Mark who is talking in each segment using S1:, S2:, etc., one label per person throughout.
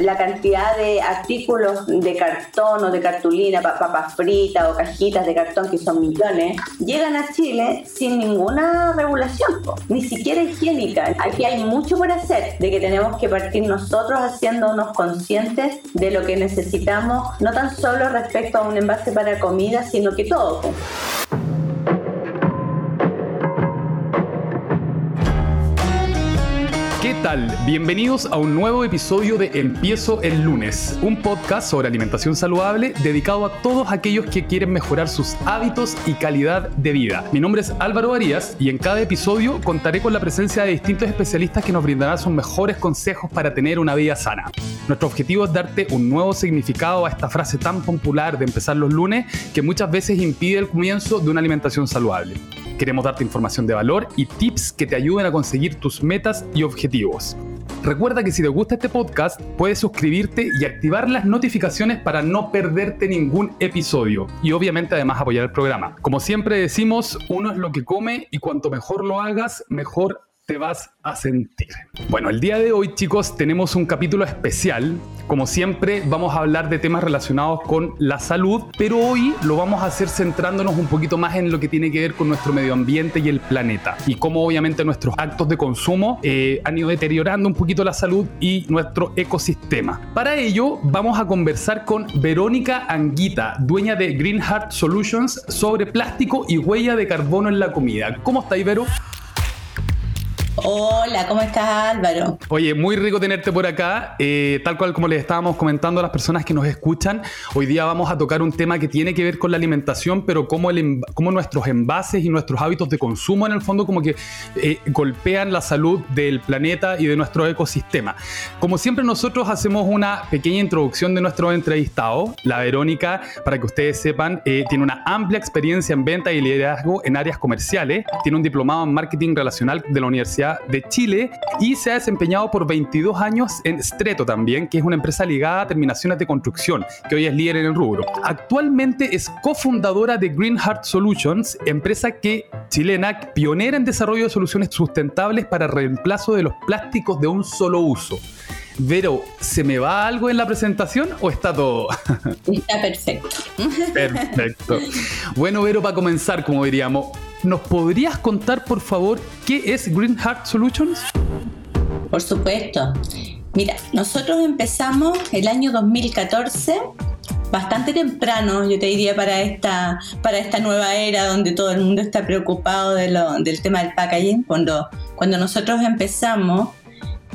S1: la cantidad de artículos de cartón o de cartulina, papas fritas o cajitas de cartón, que son millones, llegan a Chile sin ninguna regulación, ni siquiera higiénica. Aquí hay mucho por hacer, de que tenemos que partir nosotros haciéndonos conscientes de lo que necesitamos, no tan solo respecto a un envase para comida, sino que todo.
S2: ¿Qué Bienvenidos a un nuevo episodio de Empiezo el lunes, un podcast sobre alimentación saludable dedicado a todos aquellos que quieren mejorar sus hábitos y calidad de vida. Mi nombre es Álvaro Arias y en cada episodio contaré con la presencia de distintos especialistas que nos brindarán sus mejores consejos para tener una vida sana. Nuestro objetivo es darte un nuevo significado a esta frase tan popular de empezar los lunes que muchas veces impide el comienzo de una alimentación saludable. Queremos darte información de valor y tips que te ayuden a conseguir tus metas y objetivos. Recuerda que si te gusta este podcast, puedes suscribirte y activar las notificaciones para no perderte ningún episodio. Y obviamente además apoyar el programa. Como siempre decimos, uno es lo que come y cuanto mejor lo hagas, mejor te vas a sentir. Bueno, el día de hoy chicos tenemos un capítulo especial. Como siempre vamos a hablar de temas relacionados con la salud, pero hoy lo vamos a hacer centrándonos un poquito más en lo que tiene que ver con nuestro medio ambiente y el planeta y cómo obviamente nuestros actos de consumo eh, han ido deteriorando un poquito la salud y nuestro ecosistema. Para ello vamos a conversar con Verónica Anguita, dueña de Green Heart Solutions sobre plástico y huella de carbono en la comida. ¿Cómo está Ibero?
S1: Hola, ¿cómo estás Álvaro?
S2: Oye, muy rico tenerte por acá. Eh, tal cual como les estábamos comentando a las personas que nos escuchan, hoy día vamos a tocar un tema que tiene que ver con la alimentación, pero cómo, el, cómo nuestros envases y nuestros hábitos de consumo en el fondo como que eh, golpean la salud del planeta y de nuestro ecosistema. Como siempre nosotros hacemos una pequeña introducción de nuestro entrevistado. La Verónica, para que ustedes sepan, eh, tiene una amplia experiencia en venta y liderazgo en áreas comerciales. Tiene un diplomado en marketing relacional de la Universidad de Chile y se ha desempeñado por 22 años en Streto también, que es una empresa ligada a terminaciones de construcción, que hoy es líder en el rubro. Actualmente es cofundadora de Green Heart Solutions, empresa que chilena pionera en desarrollo de soluciones sustentables para reemplazo de los plásticos de un solo uso. Vero, ¿se me va algo en la presentación o está todo?
S1: Está perfecto.
S2: Perfecto. Bueno, Vero, para comenzar, como diríamos, ¿Nos podrías contar, por favor, qué es Green Heart Solutions?
S1: Por supuesto. Mira, nosotros empezamos el año 2014 bastante temprano, yo te diría, para esta, para esta nueva era donde todo el mundo está preocupado del tema del packaging. Cuando, cuando nosotros empezamos,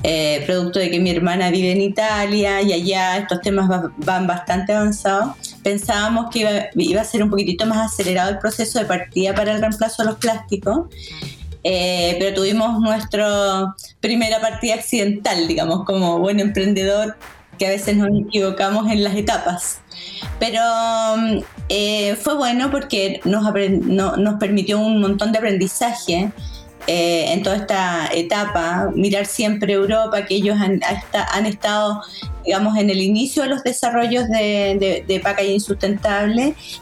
S1: eh, producto de que mi hermana vive en Italia y allá estos temas van bastante avanzados, pensábamos que iba, a ser un poquitito más acelerado el proceso de partida para el reemplazo de los plásticos. Eh, pero tuvimos nuestra primera partida accidental, digamos, como buen emprendedor, que a veces nos equivocamos en las etapas. Pero eh, fue bueno porque nos, nos permitió un montón de aprendizaje eh, en toda esta etapa, mirar siempre Europa, que ellos han, han, estado, digamos, en el inicio de los desarrollos de, de, de packaging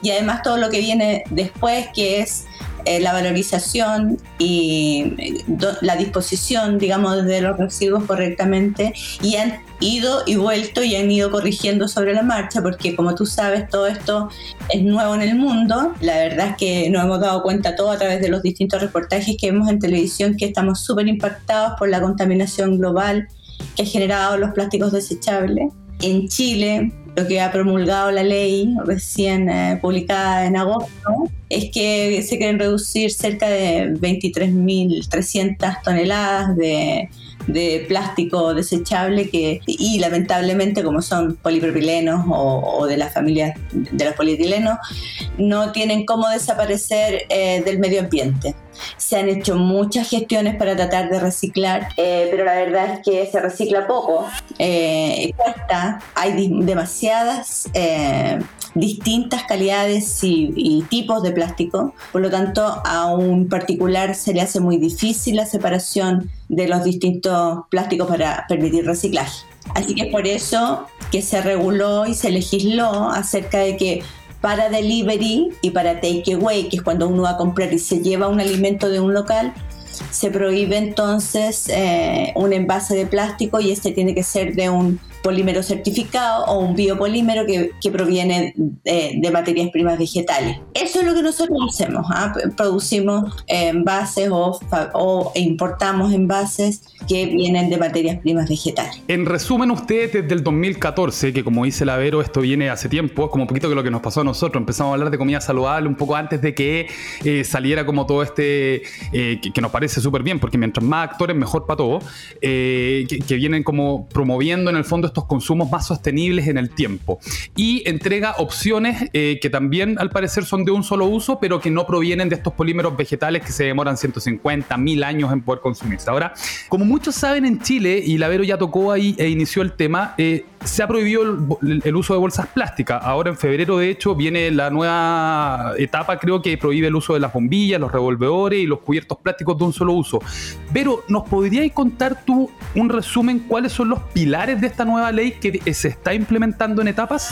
S1: y además todo lo que viene después, que es eh, la valorización y eh, la disposición, digamos, de los residuos correctamente y han ido y vuelto y han ido corrigiendo sobre la marcha porque como tú sabes todo esto es nuevo en el mundo. La verdad es que nos hemos dado cuenta todo a través de los distintos reportajes que vemos en televisión que estamos súper impactados por la contaminación global que ha generado los plásticos desechables. En Chile lo que ha promulgado la ley recién eh, publicada en agosto es que se quieren reducir cerca de 23.300 toneladas de, plástico desechable que, y lamentablemente como son polipropilenos o, o, de las familias de los polietilenos no tienen cómo desaparecer eh, del medio ambiente. Se han hecho muchas gestiones para tratar de reciclar, eh, pero la verdad es que se recicla poco, eh, cuesta, hay demasiadas eh, distintas calidades y, tipos de plástico, por lo tanto a un particular se le hace muy difícil la separación de los distintos plásticos para permitir reciclaje. Así que por eso que se reguló y se legisló acerca de que para delivery y para takeaway, que es cuando uno va a comprar y se lleva un alimento de un local, se prohíbe entonces eh, un envase de plástico y este tiene que ser de un polímero certificado o un biopolímero que, que proviene de, materias primas vegetales. Eso es lo que nosotros hacemos. ¿ah? Producimos envases o, o importamos envases que vienen de materias primas vegetales.
S2: En resumen, ustedes desde el 2014, que como dice la Vero, esto viene hace tiempo, es como un poquito que lo que nos pasó a nosotros, empezamos a hablar de comida saludable un poco antes de que eh, saliera como todo este, eh, que, nos parece súper bien, porque mientras más actores, mejor para todos, eh, que, vienen como promoviendo en el fondo estos consumos más sostenibles en el tiempo. Y entrega opciones que también al parecer son de un solo uso, pero que no provienen de estos polímeros vegetales que se demoran 150, 1000 años en poder consumirse. Ahora, como muchos saben en Chile, y la Vero ya tocó ahí e inició el tema, se ha prohibido el, uso de bolsas plásticas. Ahora en febrero, de hecho, viene la nueva etapa, creo que prohíbe el uso de las bombillas, los revolvedores y los cubiertos plásticos de un solo uso. Pero, ¿nos podrías contar tú un resumen cuáles son los pilares de esta nueva ley que se está implementando en etapas?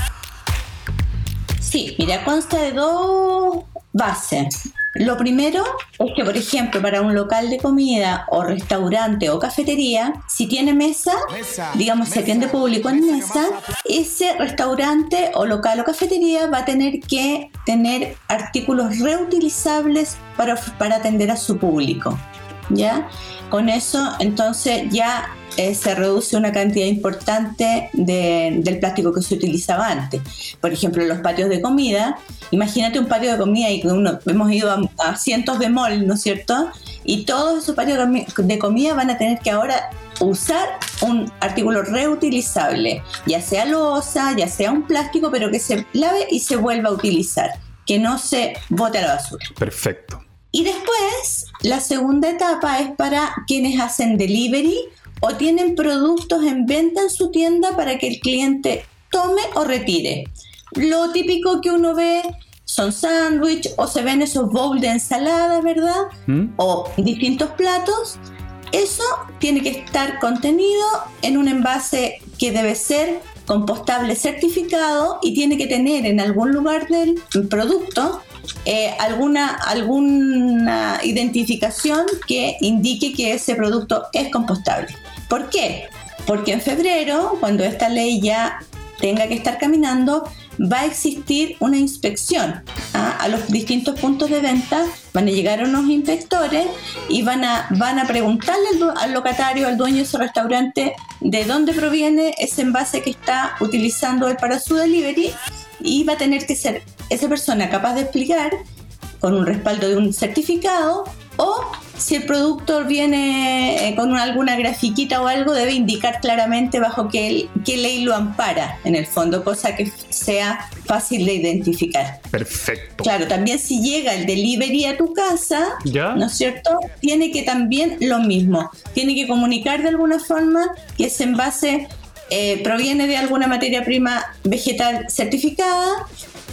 S1: Sí, mira, consta de dos bases. Lo primero es que, por ejemplo, para un local de comida o restaurante o cafetería, si tiene mesa, digamos, se atiende público en mesa, ese restaurante o local o cafetería va a tener que tener artículos reutilizables para, para atender a su público. ¿Ya? Con eso, entonces, ya eh, se reduce una cantidad importante del plástico que se utilizaba antes. Por ejemplo, los patios de comida, imagínate un patio de comida y uno, hemos ido a, cientos de mol, ¿no es cierto? Y todos esos patios de comida van a tener que ahora usar un artículo reutilizable, ya sea losa, ya sea un plástico, pero que se lave y se vuelva a utilizar, que no se bote a la basura.
S2: Perfecto.
S1: Y después, la segunda etapa es para quienes hacen delivery o tienen productos en venta en su tienda para que el cliente tome o retire. Lo típico que uno ve son sándwiches o se ven esos bowls de ensalada, ¿verdad? ¿Mm? O distintos platos. Eso tiene que estar contenido en un envase que debe ser compostable certificado y tiene que tener en algún lugar del producto eh, alguna, alguna identificación que indique que ese producto es compostable. ¿Por qué? Porque en febrero, cuando esta ley ya tenga que estar caminando, va a existir una inspección ¿ah? a los distintos puntos de venta. Van a llegar unos inspectores y van a, van a preguntarle al, al, locatario, al dueño de ese restaurante, de dónde proviene ese envase que está utilizando él para su delivery y va a tener que ser esa persona capaz de explicar con un respaldo de un certificado o si el producto viene eh, con alguna grafiquita o algo, debe indicar claramente bajo qué, qué, ley lo ampara, en el fondo, cosa que sea fácil de identificar.
S2: Perfecto.
S1: Claro, también si llega el delivery a tu casa, ¿no es cierto? Tiene que también lo mismo, tiene que comunicar de alguna forma que ese envase eh, proviene de alguna materia prima vegetal certificada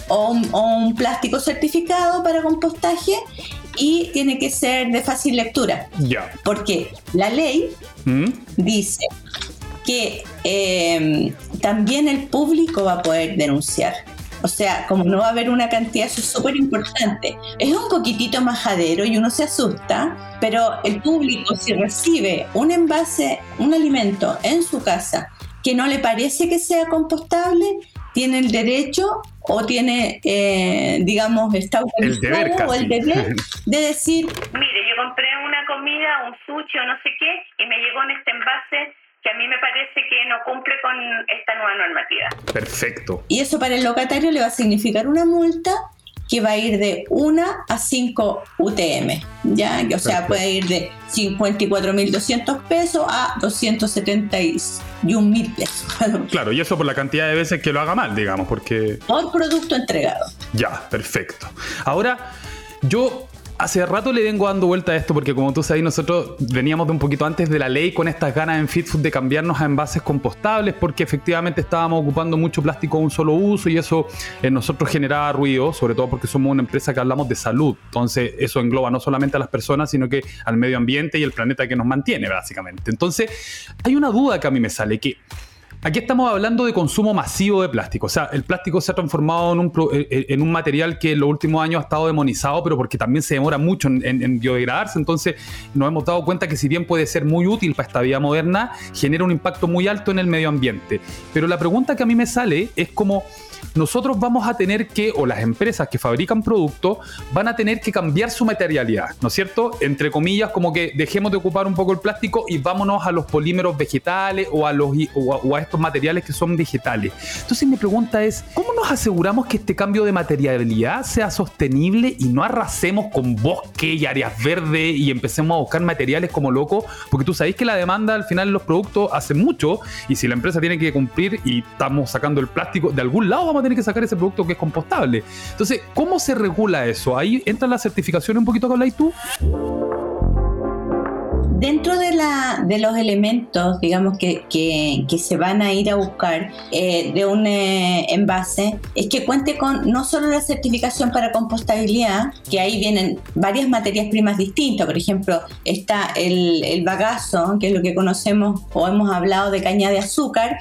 S1: o un, plástico certificado para compostaje y tiene que ser de fácil lectura. Porque la ley ¿Mm? dice que em, también el público va a poder denunciar. O sea, como no va a haber una cantidad, eso es súper importante. Es un poquitito majadero y uno se asusta, pero el público si recibe un envase, un alimento en su casa que no le parece que sea compostable, tiene el derecho o tiene, eh, digamos, está autorizado o el deber de decir, mire, yo compré una comida, un sushi o no sé qué, y me llegó en este envase que a mí me parece que no cumple con esta nueva normativa.
S2: Perfecto.
S1: Y eso para el locatario le va a significar una multa que va a ir de 1 a 5 UTM, ¿ya? O sea, puede ir de 54.200 pesos a 271.000 pesos.
S2: Claro, y eso por la cantidad de veces que lo haga mal, digamos, porque...
S1: Por producto entregado.
S2: Ya, perfecto. Ahora, yo hace rato le vengo dando vuelta a esto porque como tú sabes nosotros veníamos de un poquito antes de la ley con estas ganas en FitFood de cambiarnos a envases compostables porque efectivamente estábamos ocupando mucho plástico de un solo uso y eso en nosotros generaba ruido, sobre todo porque somos una empresa que hablamos de salud. Entonces eso engloba no solamente a las personas sino que al medio ambiente y el planeta que nos mantiene básicamente. Entonces hay una duda que a mí me sale que Aquí estamos hablando de consumo masivo de plástico. O sea, el plástico se ha transformado en un, eh, eh, en material que en los últimos años ha estado demonizado, pero porque también se demora mucho en, biodegradarse. Entonces, nos hemos dado cuenta que si bien puede ser muy útil para esta vida moderna, genera un impacto muy alto en el medio ambiente. Pero la pregunta que a mí me sale es como nosotros vamos a tener que, o las empresas que fabrican productos, van a tener que cambiar su materialidad, ¿no es cierto? Entre comillas, como que dejemos de ocupar un poco el plástico y vámonos a los polímeros vegetales o a, los, o a, estos materiales que son vegetales. Entonces mi pregunta es, ¿cómo nos aseguramos que este cambio de materialidad sea sostenible y no arrasemos con bosque y áreas verdes y empecemos a buscar materiales como locos? Porque tú sabéis que la demanda al final de los productos hace mucho y si la empresa tiene que cumplir y estamos sacando el plástico de algún lado, vamos a tener que sacar ese producto que es compostable. Entonces, ¿cómo se regula eso? Ahí entra la certificación un poquito con la ITU.
S1: Dentro de, la, de los elementos, digamos, que, que, se van a ir a buscar eh, de un eh, envase, es que cuente con no solo la certificación para compostabilidad, que ahí vienen varias materias primas distintas, por ejemplo, está el, el bagazo, que es lo que conocemos o hemos hablado de caña de azúcar,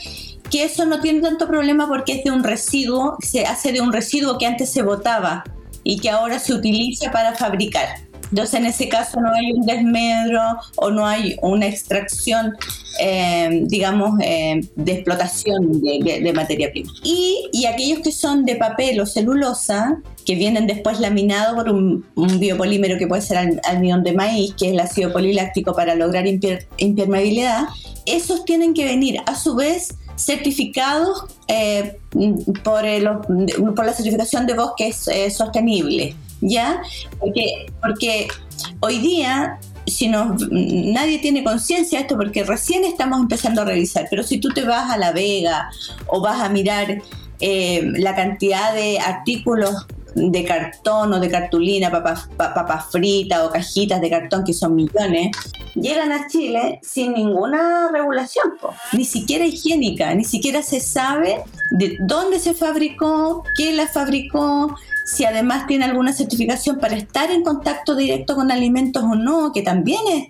S1: que eso no tiene tanto problema porque es de un residuo, se hace de un residuo que antes se botaba y que ahora se utiliza para fabricar. Entonces, en ese caso no hay un desmedro o no hay una extracción, eh, digamos, eh, de explotación de, materia prima. Y, y, aquellos que son de papel o celulosa, que vienen después laminados por un, biopolímero que puede ser almidón de maíz, que es el ácido poliláctico para lograr impermeabilidad, esos tienen que venir a su vez certificados eh, por, por, la certificación de bosques eh, sostenible, ¿ya? Porque, porque hoy día si no, nadie tiene conciencia de esto porque recién estamos empezando a revisar, pero si tú te vas a La Vega o vas a mirar eh, la cantidad de artículos de cartón o de cartulina, papas, papas fritas o cajitas de cartón, que son millones, llegan a Chile sin ninguna regulación, ni siquiera higiénica, ni siquiera se sabe de dónde se fabricó, quién la fabricó, si además tiene alguna certificación para estar en contacto directo con alimentos o no, que también es,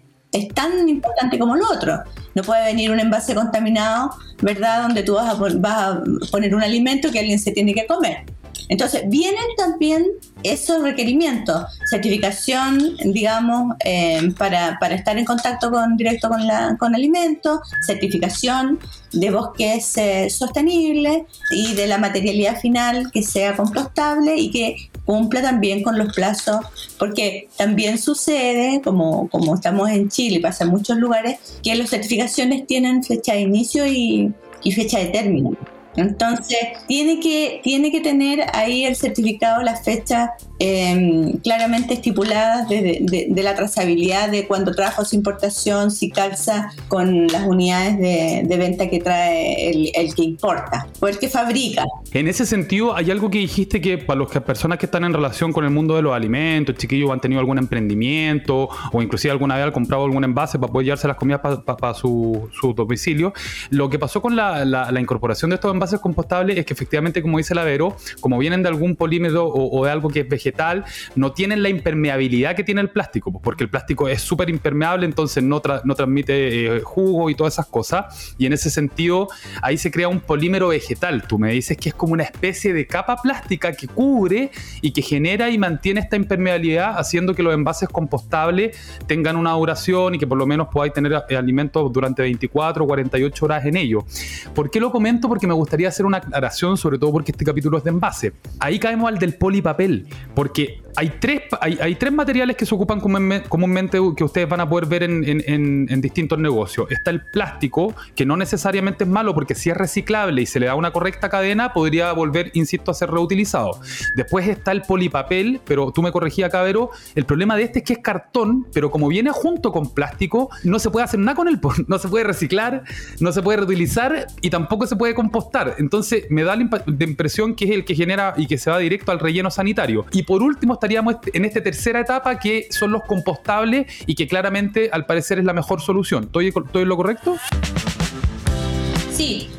S1: tan importante como lo otro. No puede venir un envase contaminado, ¿verdad? Donde tú vas a, vas a poner un alimento que alguien se tiene que comer. Entonces, vienen también esos requerimientos, certificación, digamos, eh, para, estar en contacto con, directo con, la, con alimentos, certificación de bosques eh, sostenibles y de la materialidad final que sea compostable y que cumpla también con los plazos, porque también sucede, como, como estamos en Chile pasa en muchos lugares, que las certificaciones tienen fecha de inicio y fecha de término. Entonces, tiene que, tiene que tener ahí el certificado, las fechas em, claramente estipuladas de, la trazabilidad de cuando trajo su importación, si calza con las unidades de, venta que trae el, que importa o el que fabrica.
S2: En ese sentido, hay algo que dijiste que para las personas que están en relación con el mundo de los alimentos, chiquillos han tenido algún emprendimiento o inclusive alguna vez han comprado algún envase para poder llevarse las comidas para su, domicilio, lo que pasó con la, la incorporación de estos envases compostables es que efectivamente, como dice la Vero, como vienen de algún polímero o, de algo que es vegetal, no tienen la impermeabilidad que tiene el plástico, pues, porque el plástico es súper impermeable, entonces no, no transmite eh, jugo y todas esas cosas. Y en ese sentido, ahí se crea un polímero vegetal. Tú me dices que es como una especie de capa plástica que cubre y que genera y mantiene esta impermeabilidad, haciendo que los envases compostables tengan una duración y que por lo menos podáis tener eh, alimentos durante 24 o 48 horas en ellos. ¿Por qué lo comento? Porque me gustaría hacer una aclaración, sobre todo porque este capítulo es de envase. Ahí caemos al del polipapel, porque hay tres, hay, tres materiales que se ocupan comúnmente que ustedes van a poder ver en, distintos negocios. Está el plástico, que no necesariamente es malo porque si es reciclable y se le da una correcta cadena, podría volver, insisto, a ser reutilizado. Después está el polipapel, pero tú me corregías, Cabero, el problema de este es que es cartón, pero como viene junto con plástico, no se puede hacer nada con él, no se puede reciclar, no se puede reutilizar y tampoco se puede compostar. Entonces me da la impresión que es el que genera y que se va directo al relleno sanitario. Y por último estaríamos en esta tercera etapa que son los compostables y que claramente al parecer es la mejor solución. ¿Estoy, en lo correcto?
S1: Sí,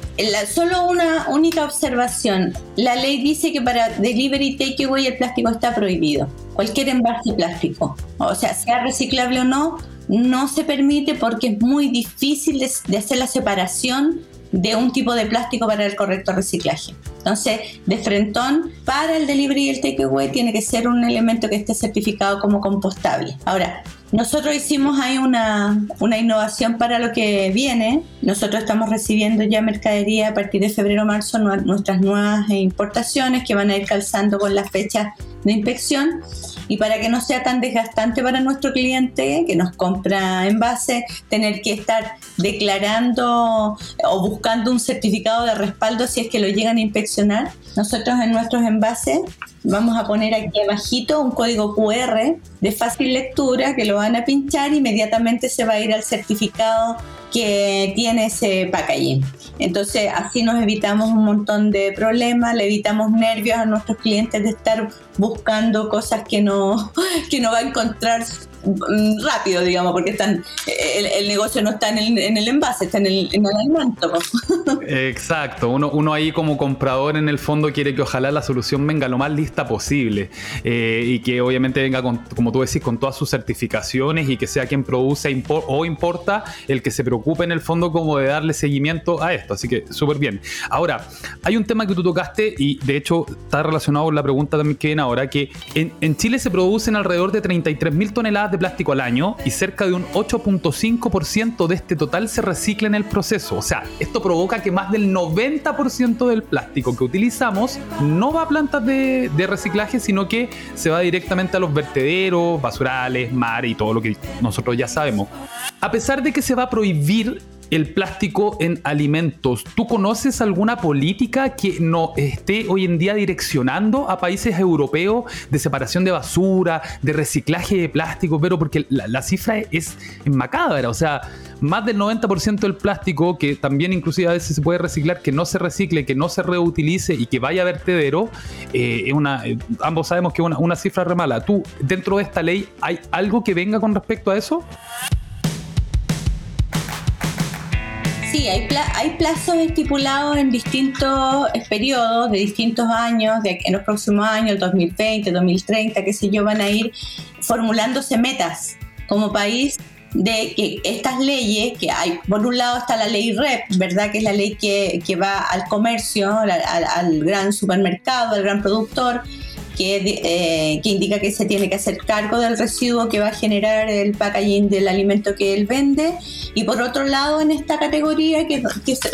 S1: solo una única observación. La ley dice que para delivery takeaway el plástico está prohibido. Cualquier envase plástico, o sea, sea reciclable o no, no se permite porque es muy difícil de, hacer la separación de un tipo de plástico para el correcto reciclaje. Entonces, de frentón, para el delivery y el takeaway tiene que ser un elemento que esté certificado como compostable. Ahora, nosotros hicimos ahí una, una, innovación para lo que viene. Nosotros estamos recibiendo ya mercadería a partir de febrero-marzo nuestras nuevas importaciones que van a ir calzando con las fechas de inspección y para que no sea tan desgastante para nuestro cliente que nos compra en base, tener que estar declarando o buscando un certificado de respaldo si es que lo llegan a inspeccionar. Nosotros en nuestros envases vamos a poner aquí abajito un código QR de fácil lectura que lo van a pinchar inmediatamente se va a ir al certificado que tiene ese packaging. Entonces así nos evitamos un montón de problemas, le evitamos nervios a nuestros clientes de estar buscando cosas que no, que no va a encontrar rápido, digamos, porque están el, negocio no está en el, en el, envase, está en el, en el alimento.
S2: Exacto, uno, uno ahí como comprador en el fondo quiere que ojalá la solución venga lo más lista posible eh, y que obviamente venga, con, como tú decís, con todas sus certificaciones y que sea quien produce o importa el que se preocupe en el fondo como de darle seguimiento a esto. Así que súper bien. Ahora, hay un tema que tú tocaste y de hecho está relacionado con la pregunta también que viene ahora, que en, en Chile se producen alrededor de 33 mil toneladas de plástico al año y cerca de un 8.5% de este total se recicla en el proceso. O sea, esto provoca que más del 90% del plástico que utilizamos no va a plantas de, reciclaje, sino que se va directamente a los vertederos, basurales, mar y todo lo que nosotros ya sabemos. A pesar de que se va a prohibir el plástico en alimentos. ¿Tú conoces alguna política que no esté hoy en día direccionando a países europeos de separación de basura, de reciclaje de plástico? Pero porque la, cifra es macabra, o sea, más del 90% del plástico que también inclusive a veces se puede reciclar, que no se recicle, que no se reutilice y que vaya a vertedero, eh, es una, eh, ambos sabemos que es una, una cifra re mala. ¿Tú, dentro de esta ley, hay algo que venga con respecto a eso?
S1: Sí, hay, hay plazos estipulados en distintos periodos, de distintos años, de, en los próximos años, el 2020, 2030, qué sé yo, van a ir formulándose metas como país de que estas leyes, que hay, por un lado está la ley REP, ¿verdad? Que es la ley que, que va al comercio, al, gran supermercado, al gran productor, eh, que, indica que se tiene que hacer cargo del residuo que va a generar el packaging del alimento que él vende. Y por otro lado, en esta categoría que,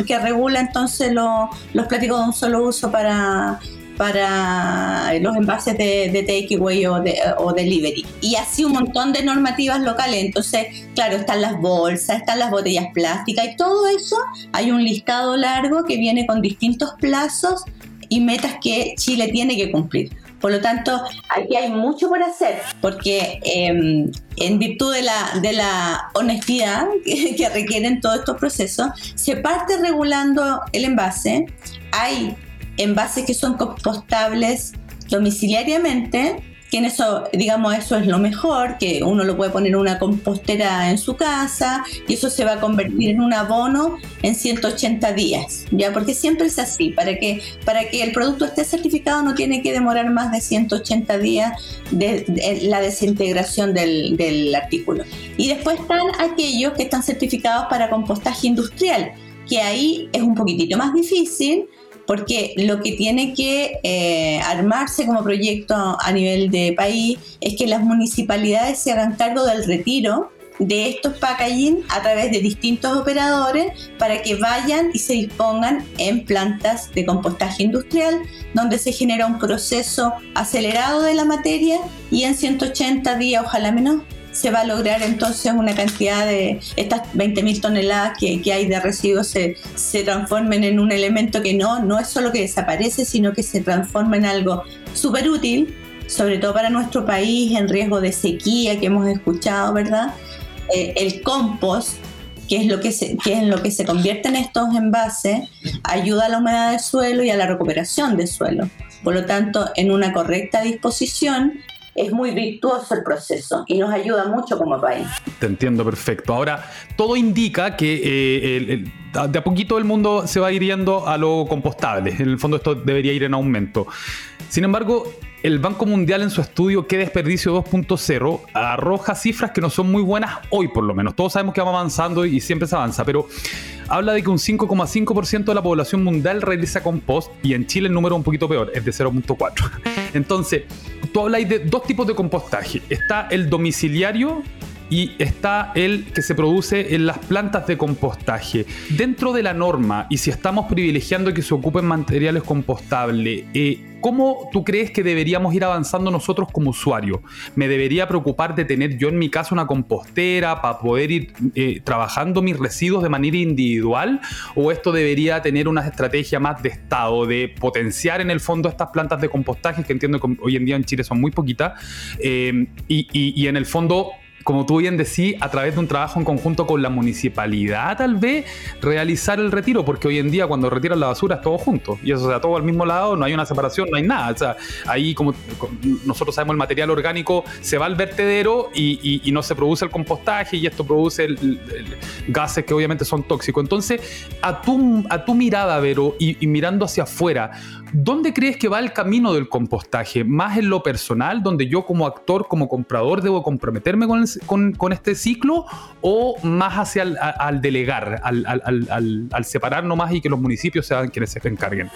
S1: que, regula entonces los plásticos de un solo uso para, para los envases de, de takeaway o, de, o delivery. Y así un montón de normativas locales. Entonces, claro, están las bolsas, están las botellas plásticas y todo eso. Hay un listado largo que viene con distintos plazos y metas que Chile tiene que cumplir. Por lo tanto, aquí hay mucho por hacer, porque em, en virtud de la, de la honestidad que, que requieren todos estos procesos, se parte regulando el envase. Hay envases que son compostables domiciliariamente eso, digamos, eso es lo mejor, que uno lo puede poner en una compostera en su casa y eso se va a convertir en un abono en 180 días, ¿ya? Porque siempre es así, para que, para que el producto esté certificado no tiene que demorar más de 180 días de, la desintegración del, del artículo. Y después están aquellos que están certificados para compostaje industrial, que ahí es un poquitito más difícil, porque lo que tiene que eh, armarse como proyecto a nivel de país es que las municipalidades se hagan cargo del retiro de estos packaging a través de distintos operadores para que vayan y se dispongan en plantas de compostaje industrial donde se genera un proceso acelerado de la materia y en 180 días, ojalá menos, se va a lograr entonces una cantidad de estas 20.000 toneladas que, que, hay de residuos se, se transformen en un elemento que no, no es solo que desaparece, sino que se transforma en algo súper útil, sobre todo para nuestro país en riesgo de sequía que hemos escuchado, ¿verdad? Eh, el compost, que es, lo que, se, que es en lo que se convierte en estos envases, ayuda a la humedad del suelo y a la recuperación del suelo. Por lo tanto, en una correcta disposición, es muy virtuoso el proceso y nos ayuda mucho como país.
S2: Te entiendo perfecto. Ahora, todo indica que eh, de a poquito el mundo se va ir yendo a lo compostable. En el fondo esto debería ir en aumento. Sin embargo, el Banco Mundial en su estudio ¿Qué desperdicio 2.0? arroja cifras que no son muy buenas hoy por lo menos. Todos sabemos que vamos avanzando y siempre se avanza, pero habla de que un 5,5% de la población mundial realiza compost y en Chile el número es un poquito peor, es de 0,4. Entonces, tú habláis de dos tipos de compostaje. Está el domiciliario y está el que se produce en las plantas de compostaje. Dentro de la norma, y si estamos privilegiando que se ocupen materiales compostables, eh, ¿cómo tú crees que deberíamos ir avanzando nosotros como usuarios? ¿Me debería preocupar de tener yo en mi casa una compostera para poder ir eh, trabajando mis residuos de manera individual? ¿O esto debería tener una estrategia más de Estado, de potenciar en el fondo estas plantas de compostaje, que entiendo que hoy en día en Chile son muy poquitas, eh, y en el fondo como tú bien decís, a través de un trabajo en conjunto con la municipalidad, tal vez, realizar el retiro, porque hoy en día cuando retiran la basura es todo junto, y eso, o sea, todo al mismo lado, no hay una separación, no hay nada. O sea, ahí como nosotros sabemos el material orgánico se va al vertedero y, no se produce el compostaje y esto produce gases que obviamente son tóxicos. Entonces, a tu, a tu mirada, Vero, y mirando hacia afuera, ¿Dónde crees que va el camino del compostaje? ¿Más en lo personal, donde yo como actor, como comprador, debo comprometerme con, este ciclo? ¿O más hacia el, al delegar, al, al, al separar y que los municipios sean quienes se encarguen?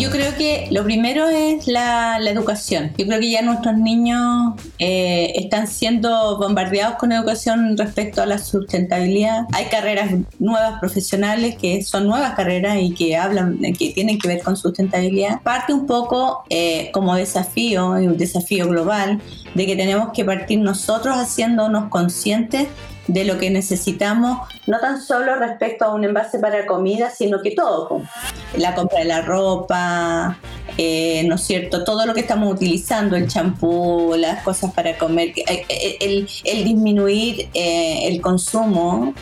S1: Yo creo que lo primero es la, educación. Yo creo que ya nuestros niños eh, están siendo bombardeados con educación respecto a la sustentabilidad. Hay carreras nuevas profesionales que son nuevas carreras y que hablan, que tienen que ver con sustentabilidad. Parte un poco eh, como desafío, un desafío global, de que tenemos que partir nosotros haciéndonos conscientes de lo que necesitamos, no tan solo respecto a un envase para comida, sino que todo, la compra de la ropa, eh, ¿no es cierto? Todo lo que estamos utilizando, el champú, las cosas para comer, eh, eh, el, disminuir el consumo,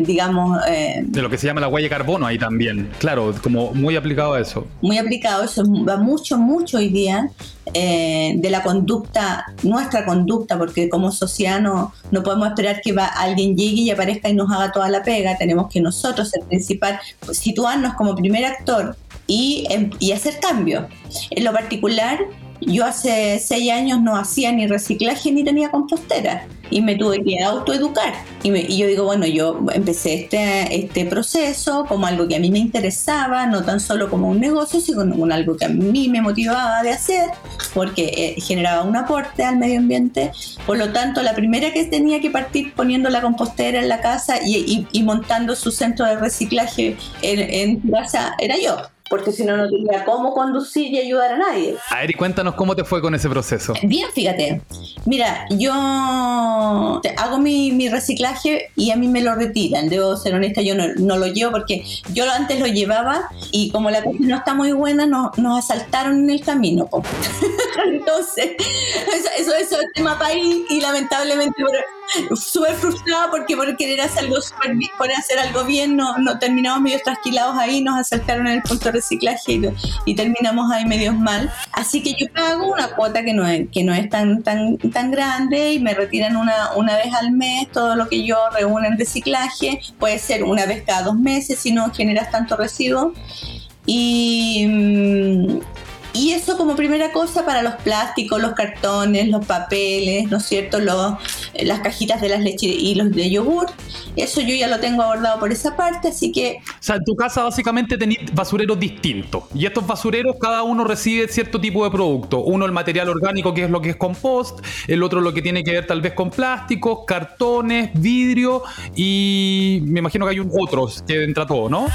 S1: digamos...
S2: de lo que se llama la huella de carbono ahí también, claro, como muy aplicado a eso.
S1: Muy aplicado, eso va mucho, mucho hoy día. de la conducta, nuestra conducta, porque como sociedad no, podemos esperar que va, alguien llegue y aparezca y nos haga toda la pega, tenemos que nosotros ser principal, situarnos como primer actor y, em, y hacer cambios. En lo particular, yo hace seis años no hacía ni reciclaje ni tenía compostera y me tuve que autoeducar. Y, y yo digo, bueno, yo empecé este, este proceso como algo que a mí me interesaba, no tan solo como un negocio, sino como algo que a mí me motivaba de hacer, porque eh, generaba un aporte al medio ambiente. Por lo tanto, la primera que tenía que partir poniendo la compostera en la casa y, y, montando su centro de reciclaje en, en casa era yo porque si no, no tenía cómo conducir y ayudar a nadie.
S2: A ver, y cuéntanos cómo te fue con ese proceso.
S1: Bien, fíjate. Mira, yo hago mi, reciclaje y a mí me lo retiran. Debo ser honesta, yo no, lo llevo porque yo antes lo llevaba y como la cosa no está muy buena, nos asaltaron en el camino. Entonces, eso, eso, es tema país y lamentablemente súper frustrada porque por querer hacer algo, por hacer algo bien no, no terminamos medio trasquilados ahí, nos asaltaron en el punto de reciclaje y, terminamos ahí medios mal. Así que yo pago una cuota que no es, que no es tan, tan, tan grande y me retiran una, una vez al mes todo lo que yo reúno en reciclaje. Puede ser una vez cada dos meses si no generas tanto residuo. Y, mm, y eso como primera cosa para los plásticos, los cartones, los papeles, ¿no es cierto? Los, eh, las cajitas de las leches y los de yogur. Eso yo ya lo tengo abordado por esa parte, así que...
S2: O sea, en tu casa básicamente tenéis basureros distintos. Y estos basureros cada uno recibe cierto tipo de producto. Uno el material orgánico, que es lo que es compost. El otro lo que tiene que ver tal vez con plásticos, cartones, vidrio. Y me imagino que hay un otros que entra todo, ¿no?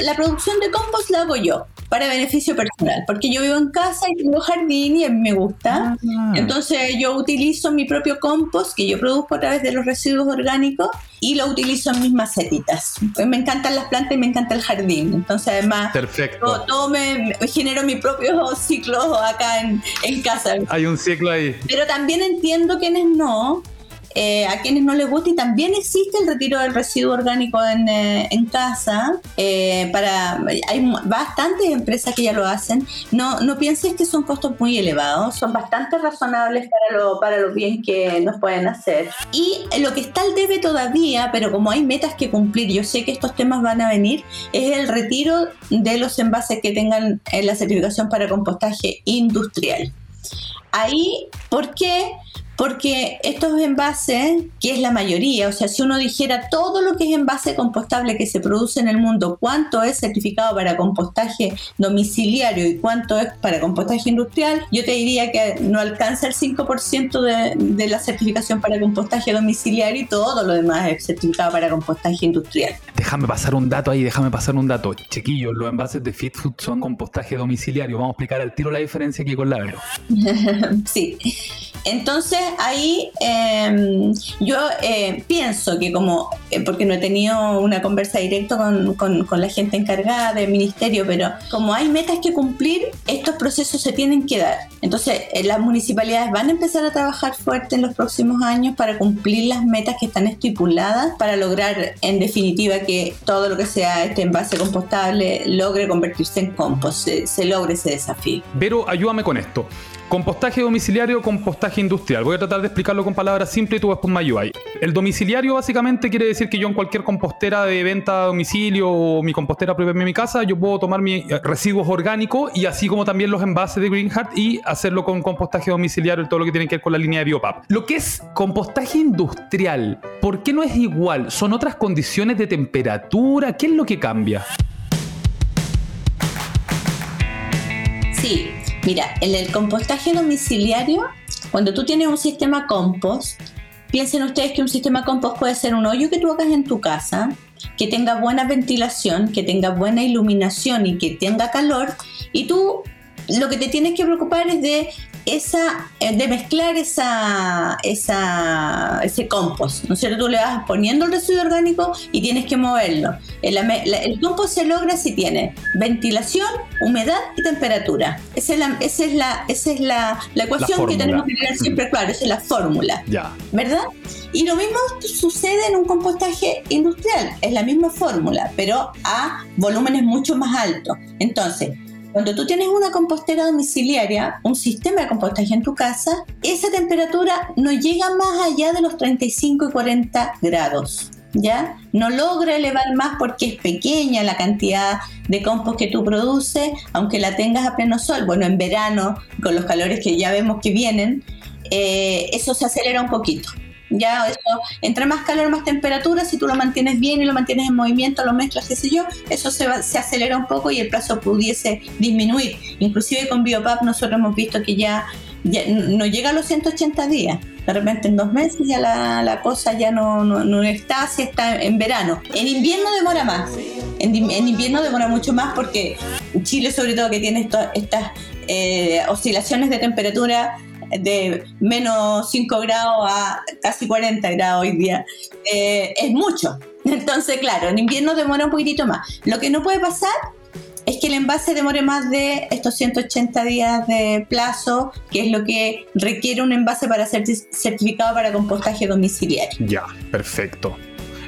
S1: La producción de compost la hago yo para beneficio personal, porque yo vivo en casa y tengo jardín y me gusta. Ah. Entonces yo utilizo mi propio compost que yo produzco a través de los residuos orgánicos y lo utilizo en mis macetitas. Pues me encantan las plantas y me encanta el jardín. Entonces además
S2: Perfecto.
S1: Todo, me, genero mi propio ciclo acá en, en casa.
S2: Hay un ciclo ahí.
S1: Pero también entiendo quienes no, eh, a quienes no les gusta y también existe el retiro del residuo orgánico en, eh, casa. Eh, para, hay bastantes empresas que ya lo hacen. No, no pienses que son costos muy elevados, son bastante razonables para lo, para lo bien que nos pueden hacer. Y lo que está al debe todavía, pero como hay metas que cumplir, yo sé que estos temas van a venir, es el retiro de los envases que tengan la certificación para compostaje industrial. Ahí, ¿por qué? Porque estos envases, que es la mayoría, o sea, si uno dijera todo lo que es envase compostable que se produce en el mundo, cuánto es certificado para compostaje domiciliario y cuánto es para compostaje industrial, yo te diría que no alcanza el 5% de, de la certificación para compostaje domiciliario y todo lo demás es certificado para compostaje industrial.
S2: Déjame pasar un dato ahí, déjame pasar un dato. Chiquillos, los envases de Fit Food son compostaje domiciliario. Vamos a explicar al tiro la diferencia aquí con la
S1: sí. Entonces ahí em, yo eh, pienso que como, eh, porque no he tenido una conversa directa con, con, la gente encargada del ministerio, pero como hay metas que cumplir, estos procesos se tienen que dar. Entonces eh, las municipalidades van a empezar a trabajar fuerte en los próximos años para cumplir las metas que están estipuladas para lograr en definitiva que todo lo que sea este envase compostable logre convertirse en compost, se, se logre ese desafío.
S2: Vero, ayúdame con esto. Compostaje domiciliario, compostaje industrial. Voy a tratar de explicarlo con palabras simples y tú después me ayudas. El domiciliario básicamente quiere decir que yo en cualquier compostera de venta a domicilio o mi compostera propia en mi casa, yo puedo tomar mis eh, residuos orgánicos y así como también los envases de Green Heart y hacerlo con compostaje domiciliario y todo lo que tiene que ver con la línea de Biopap. Lo que es compostaje industrial, ¿por qué no es igual? ¿Son otras condiciones de temperatura? ¿Qué es lo que cambia?
S1: Sí, Mira, en el compostaje domiciliario, cuando tú tienes un sistema compost, piensen ustedes que un sistema compost puede ser un hoyo que tú hagas en tu casa, que tenga buena ventilación, que tenga buena iluminación y que tenga calor, y tú lo que te tienes que preocupar es de esa, eh, de mezclar esa, esa, ese compost, ¿no es cierto? Tú le vas poniendo el residuo orgánico y tienes que moverlo. El, el compost se logra si tiene ventilación, humedad y temperatura. Esa es la, esa es la, esa es la, la ecuación que tenemos que tener siempre claro, esa es la fórmula.
S2: Ya.
S1: ¿Verdad? Y lo mismo sucede en un compostaje industrial, es la misma fórmula, pero a volúmenes mucho más altos. Entonces, cuando tú tienes una compostera domiciliaria, un sistema de compostaje en tu casa, esa temperatura no llega más allá de los 35 y 40 grados. ¿Ya? No logra elevar más porque es pequeña la cantidad de compost que tú produces, aunque la tengas a pleno sol. Bueno, en verano, con los calores que ya vemos que vienen, eh, eso se acelera un poquito. Ya eso, entre más calor, más temperatura, si tú lo mantienes bien y lo mantienes en movimiento, lo mezclas, qué sé yo, eso se, se acelera un poco y el plazo pudiese disminuir. Inclusive con Biopap nosotros hemos visto que ya, no llega a los 180 días. De repente en dos meses ya la, cosa ya no, está así, está en verano. En invierno demora más. En, en, invierno demora mucho más porque Chile sobre todo que tiene estas eh, oscilaciones de temperatura de menos 5 grados a casi 40 grados hoy día. Eh, es mucho. Entonces, claro, en invierno demora un poquitito más. Lo que no puede pasar es que el envase demore más de estos 180 días de plazo, que es lo que requiere un envase para ser certificado para compostaje domiciliario.
S2: Ya, perfecto.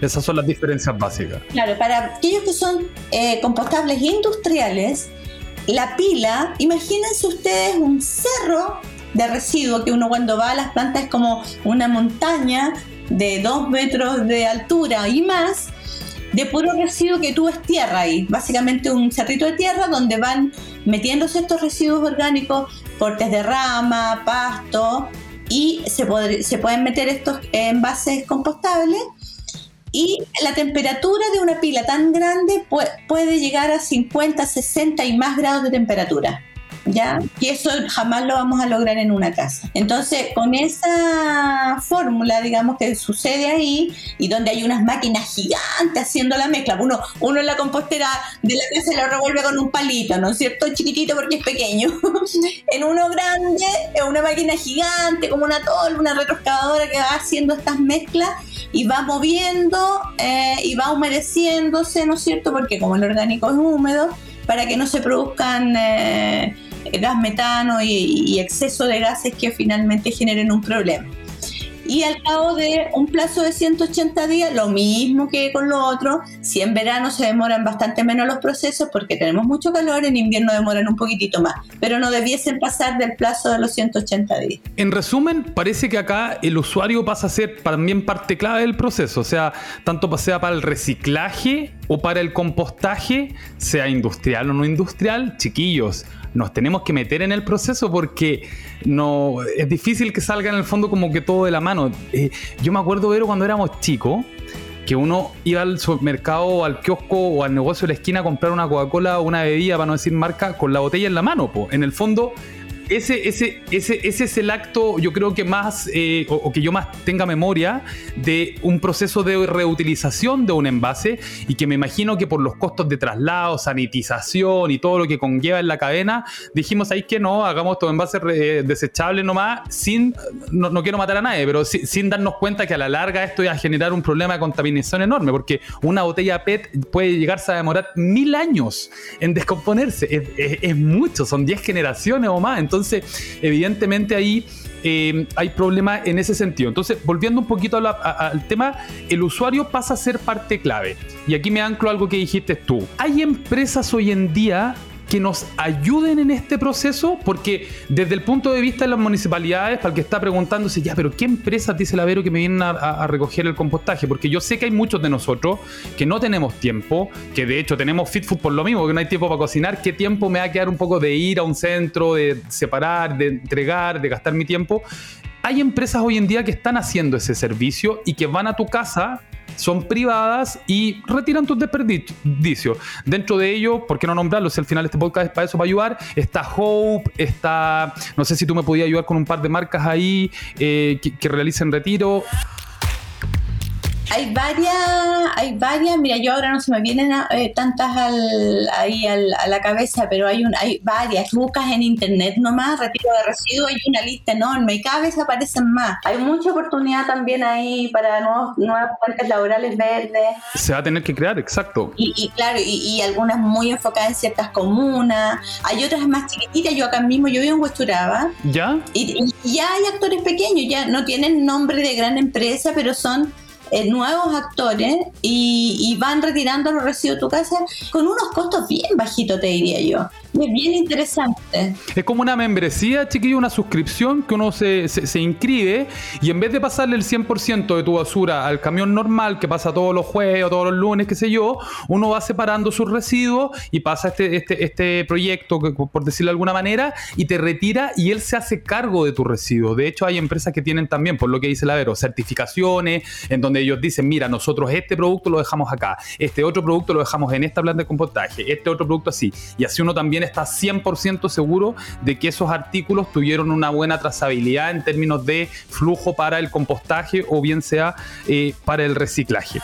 S2: Esas son las diferencias básicas.
S1: Claro, para aquellos que son eh, compostables industriales, la pila, imagínense ustedes un cerro de residuo que uno cuando va a las plantas es como una montaña de dos metros de altura y más de puro residuo que tú es tierra ahí, básicamente un cerrito de tierra donde van metiéndose estos residuos orgánicos, cortes de rama, pasto y se, se pueden meter estos envases compostables y la temperatura de una pila tan grande puede llegar a 50, 60 y más grados de temperatura. ¿Ya? Y eso jamás lo vamos a lograr en una casa. Entonces, con esa fórmula, digamos, que sucede ahí y donde hay unas máquinas gigantes haciendo la mezcla, uno, uno en la compostera de la casa lo revuelve con un palito, ¿no es cierto? Chiquitito porque es pequeño. en uno grande, es una máquina gigante, como una tol, una retroexcavadora que va haciendo estas mezclas y va moviendo eh, y va humedeciéndose, ¿no es cierto? Porque como el orgánico es húmedo, para que no se produzcan... Eh, gas metano y, exceso de gases que finalmente generen un problema. Y al cabo de un plazo de 180 días, lo mismo que con lo otro, si en verano se demoran bastante menos los procesos porque tenemos mucho calor, en invierno demoran un poquitito más, pero no debiesen pasar del plazo de los 180 días.
S2: En resumen, parece que acá el usuario pasa a ser también parte clave del proceso, o sea, tanto sea para el reciclaje o para el compostaje, sea industrial o no industrial, chiquillos nos tenemos que meter en el proceso porque no es difícil que salga en el fondo como que todo de la mano. Eh, yo me acuerdo, ver cuando éramos chicos, que uno iba al supermercado o al kiosco o al negocio de la esquina a comprar una Coca-Cola o una bebida, para no decir marca, con la botella en la mano. Po. En el fondo, ese, ese, ese, ese es el acto, yo creo que más, eh, o, que yo más tenga memoria de un proceso de reutilización de un envase y que me imagino que por los costos de traslado, sanitización y todo lo que conlleva en la cadena, dijimos ahí que no, hagamos estos envases eh, desechables nomás, sin, no, quiero matar a nadie, pero sin darnos cuenta que a la larga esto iba a generar un problema de contaminación enorme, porque una botella PET puede llegarse a demorar mil años en descomponerse, es, es mucho, son 10 generaciones o más, entonces entonces, evidentemente ahí eh, hay problemas en ese sentido. Entonces, volviendo un poquito al tema, el usuario pasa a ser parte clave. Y aquí me anclo algo que dijiste tú. Hay empresas hoy en día que nos ayuden en este proceso, porque desde el punto de vista de las municipalidades, para el que está preguntándose, ya, pero ¿qué empresas dice la Vero que me vienen a, recoger el compostaje? Porque yo sé que hay muchos de nosotros que no tenemos tiempo, que de hecho tenemos Fit Food por lo mismo, que no hay tiempo para cocinar, ¿qué tiempo me va a quedar un poco de ir a un centro, de separar, de entregar, de gastar mi tiempo? Hay empresas hoy en día que están haciendo ese servicio y que van a tu casa son privadas y retiran tus desperdicios. Dentro de ello, ¿por qué no nombrarlos? Si al final este podcast es para eso, para ayudar, está Hope, está, no sé si tú me podías ayudar con un par de marcas ahí eh, que, que realicen retiro.
S1: Hay varias, hay varias, mira, yo ahora no se me vienen eh, tantas al, ahí al, a la cabeza, pero hay, un, hay varias. buscas en internet nomás, retiro de residuos, hay una lista enorme y cada vez aparecen más. Hay mucha oportunidad también ahí para nuevos, nuevas fuentes laborales verdes.
S2: Se va a tener que crear, exacto.
S1: Y, claro, y, algunas muy enfocadas en ciertas comunas, hay otras más chiquititas, yo acá mismo, yo vivo en Huesturaba.
S2: ¿Ya?
S1: Y, y ya hay actores pequeños, ya no tienen nombre de gran empresa, pero son eh, nuevos actores y, van retirando los residuos de tu casa con unos costos bien bajitos, te diría yo. Es bien interesante.
S2: Es como una membresía, chiquillo, una suscripción que uno se, se, inscribe y en vez de pasarle el 100% de tu basura al camión normal que pasa todos los jueves o todos los lunes, qué sé yo, uno va separando sus residuos y pasa este, este, este proyecto, por decirlo de alguna manera, y te retira y él se hace cargo de tus residuos. De hecho, hay empresas que tienen también, por lo que dice la Vero, certificaciones en donde ellos dicen, mira, nosotros este producto lo dejamos acá, este otro producto lo dejamos en esta planta de compostaje, este otro producto así. Y así uno también está 100% seguro de que esos artículos tuvieron una buena trazabilidad en términos de flujo para el compostaje o bien sea eh, para el reciclaje.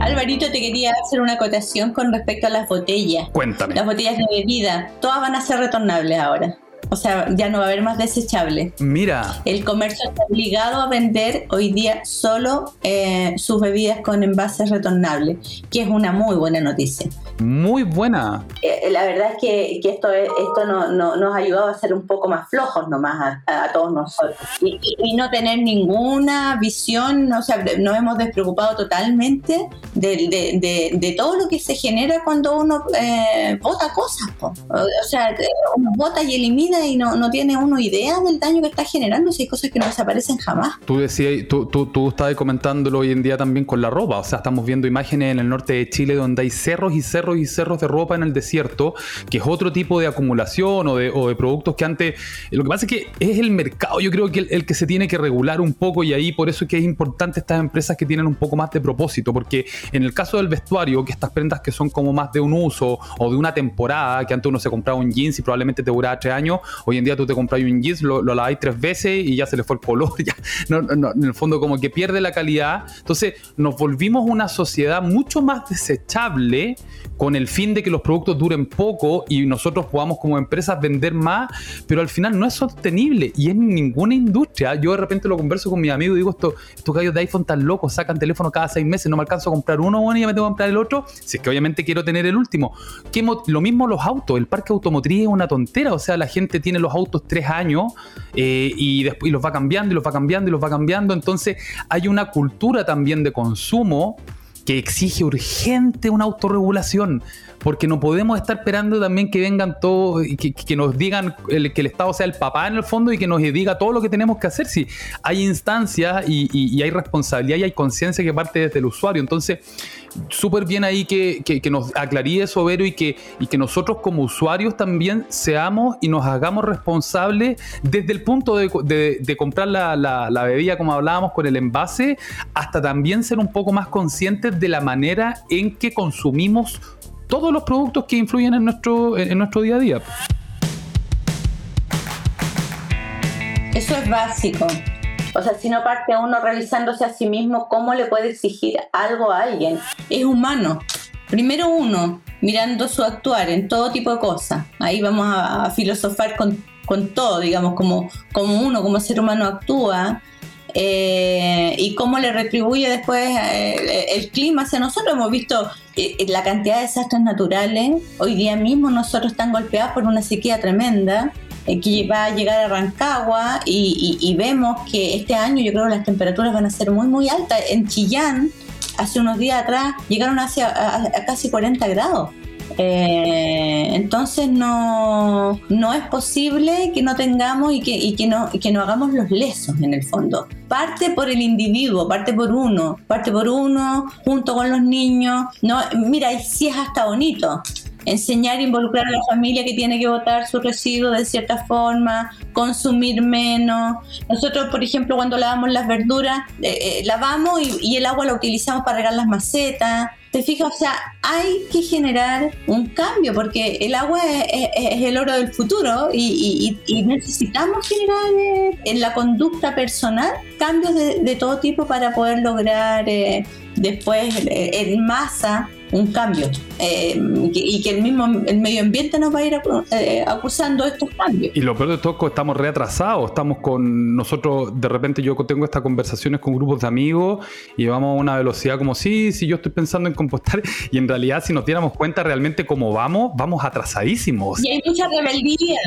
S1: Alvarito, te quería hacer una acotación con respecto a las botellas.
S2: Cuéntame.
S1: Las botellas de bebida, todas van a ser retornables ahora. O sea, ya no va a haber más desechable.
S2: Mira.
S1: El comercio está obligado a vender hoy día solo eh, sus bebidas con envases retornables, que es una muy buena noticia.
S2: Muy buena.
S1: Eh, la verdad es que, que esto, esto no, nos ha ayudado a ser un poco más flojos nomás a, a todos nosotros. Y, y, no tener ninguna visión, o sea, nos hemos despreocupado totalmente de, de, de, todo lo que se genera cuando uno eh, bota cosas. O, sea, uno bota y elimina y no, no tiene uno idea del daño que está generando si hay cosas que no desaparecen jamás.
S2: Tú decías, tú, tú, tú estabas comentándolo hoy en día también con la ropa, o sea, estamos viendo imágenes en el norte de Chile donde hay cerros y cerros y cerros de ropa en el desierto, que es otro tipo de acumulación o de, o de productos que antes... Lo que pasa es que es el mercado, yo creo que el, que se tiene que regular un poco y ahí por eso es que es importante estas empresas que tienen un poco más de propósito, porque en el caso del vestuario, que estas prendas que son como más de un uso o de una temporada, que antes uno se compraba un jeans y probablemente te duraba tres años, hoy en día tú te compras un jeans, lo, lo tres veces y ya se le fue el color, ya, no, no, en el fondo como que pierde la calidad. Entonces nos volvimos una sociedad mucho más desechable con el fin de que los productos duren poco y nosotros podamos como empresas vender más, pero al final no es sostenible y en ninguna industria. Yo de repente lo converso con mi amigo y digo, esto, estos gallos de iPhone tan locos, sacan teléfono cada seis meses, no me alcanzo a comprar uno, bueno, y ya me tengo que comprar el otro, si es que obviamente quiero tener el último. lo mismo los autos, el parque automotriz es una tontera, o sea, la gente tiene los autos tres años eh, y después los va cambiando y los va cambiando y los va cambiando, entonces hay una cultura también de consumo que exige urgente una autorregulación, porque no podemos estar esperando también que vengan todos, que, que nos digan que el Estado sea el papá en el fondo y que nos diga todo lo que tenemos que hacer. Si hay instancias y, hay responsabilidad y hay conciencia que parte desde el usuario. Entonces, súper bien ahí que, nos aclarí eso, Vero, y que, y que nosotros como usuarios también seamos y nos hagamos responsables desde el punto de, comprar la, la, bebida, como hablábamos, con el envase, hasta también ser un poco más conscientes de la manera en que consumimos todos los productos que influyen en nuestro, en nuestro día a día.
S1: Eso es básico. O sea, si no parte uno realizándose a sí mismo, ¿cómo le puede exigir algo a alguien? Es humano. Primero uno, mirando su actuar en todo tipo de cosas. Ahí vamos a, filosofar con, todo, digamos, como, como uno, como ser humano actúa. Eh, y cómo le retribuye después eh, el clima hacia nosotros. Hemos visto eh, la cantidad de desastres naturales. Hoy día mismo nosotros están golpeados por una sequía tremenda. Eh, que va a llegar a Rancagua y, vemos que este año yo creo que las temperaturas van a ser muy muy altas. En Chillán, hace unos días atrás, llegaron hacia, a, casi 40 grados. Eh, entonces no, no es posible que no tengamos y que, y que, no, que no hagamos los lesos en el fondo. Parte por el individuo, parte por uno, parte por uno, junto con los niños. No, mira, y sí es hasta bonito enseñar e involucrar a la familia que tiene que botar su residuo de cierta forma, consumir menos. Nosotros, por ejemplo, cuando lavamos las verduras, eh, eh, lavamos y, el agua la utilizamos para regar las macetas. ¿Te fijas? O sea, hay que generar un cambio porque el agua es, el oro del futuro y, necesitamos generar eh, en la conducta personal cambios de, todo tipo para poder lograr después en masa un cambio eh, y que el mismo el medio ambiente nos va a ir eh, acusando estos cambios.
S2: Y lo peor de todo es que estamos reatrasados, estamos con nosotros, de repente yo tengo estas conversaciones con grupos de amigos y vamos a una velocidad como, sí, si yo estoy pensando en compostar y en realidad si nos diéramos cuenta realmente cómo vamos, vamos atrasadísimos.
S1: Y hay mucha rebeldía,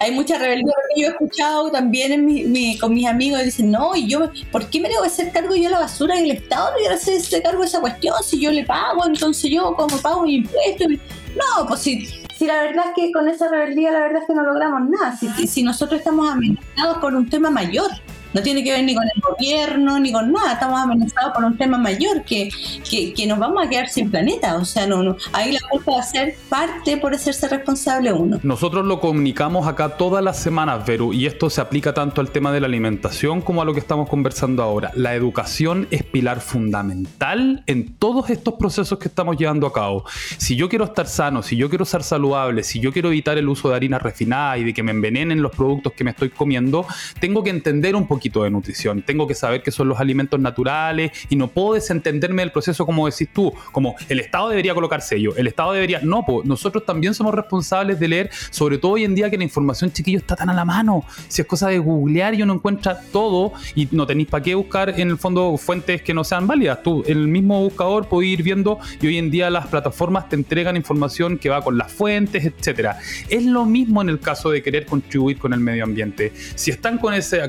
S1: hay mucha rebeldía porque yo he escuchado también en mi, con mis amigos, dicen, no, y yo, ¿por qué me debo hacer cargo yo de la basura y el Estado no quiere hacerse cargo de esa cuestión si yo le pago, entonces yo como pago mi impuesto. No, pues si, si la verdad es que con esa rebeldía la verdad es que no logramos nada. Si, si nosotros estamos amenazados por un tema mayor. No tiene que ver ni con el gobierno ni con nada. Estamos amenazados por un tema mayor que, que, nos vamos a quedar sin planeta. O sea, no, no. ahí la culpa va a ser parte por hacerse responsable uno.
S2: Nosotros lo comunicamos acá todas las semanas, Veru, y esto se aplica tanto al tema de la alimentación como a lo que estamos conversando ahora. La educación es pilar fundamental en todos estos procesos que estamos llevando a cabo. Si yo quiero estar sano, si yo quiero ser saludable, si yo quiero evitar el uso de harina refinada y de que me envenenen los productos que me estoy comiendo, tengo que entender un poquito de nutrición. Tengo que saber qué son los alimentos naturales y no puedo desentenderme del proceso como decís tú, como el Estado debería colocar sello, el Estado debería... No, pues nosotros también somos responsables de leer, sobre todo hoy en día que la información chiquillo está tan a la mano. Si es cosa de googlear y uno encuentra todo y no tenéis para qué buscar en el fondo fuentes que no sean válidas. Tú, el mismo buscador puede ir viendo y hoy en día las plataformas te entregan información que va con las fuentes, etcétera. Es lo mismo en el caso de querer contribuir con el medio ambiente. Si están con ese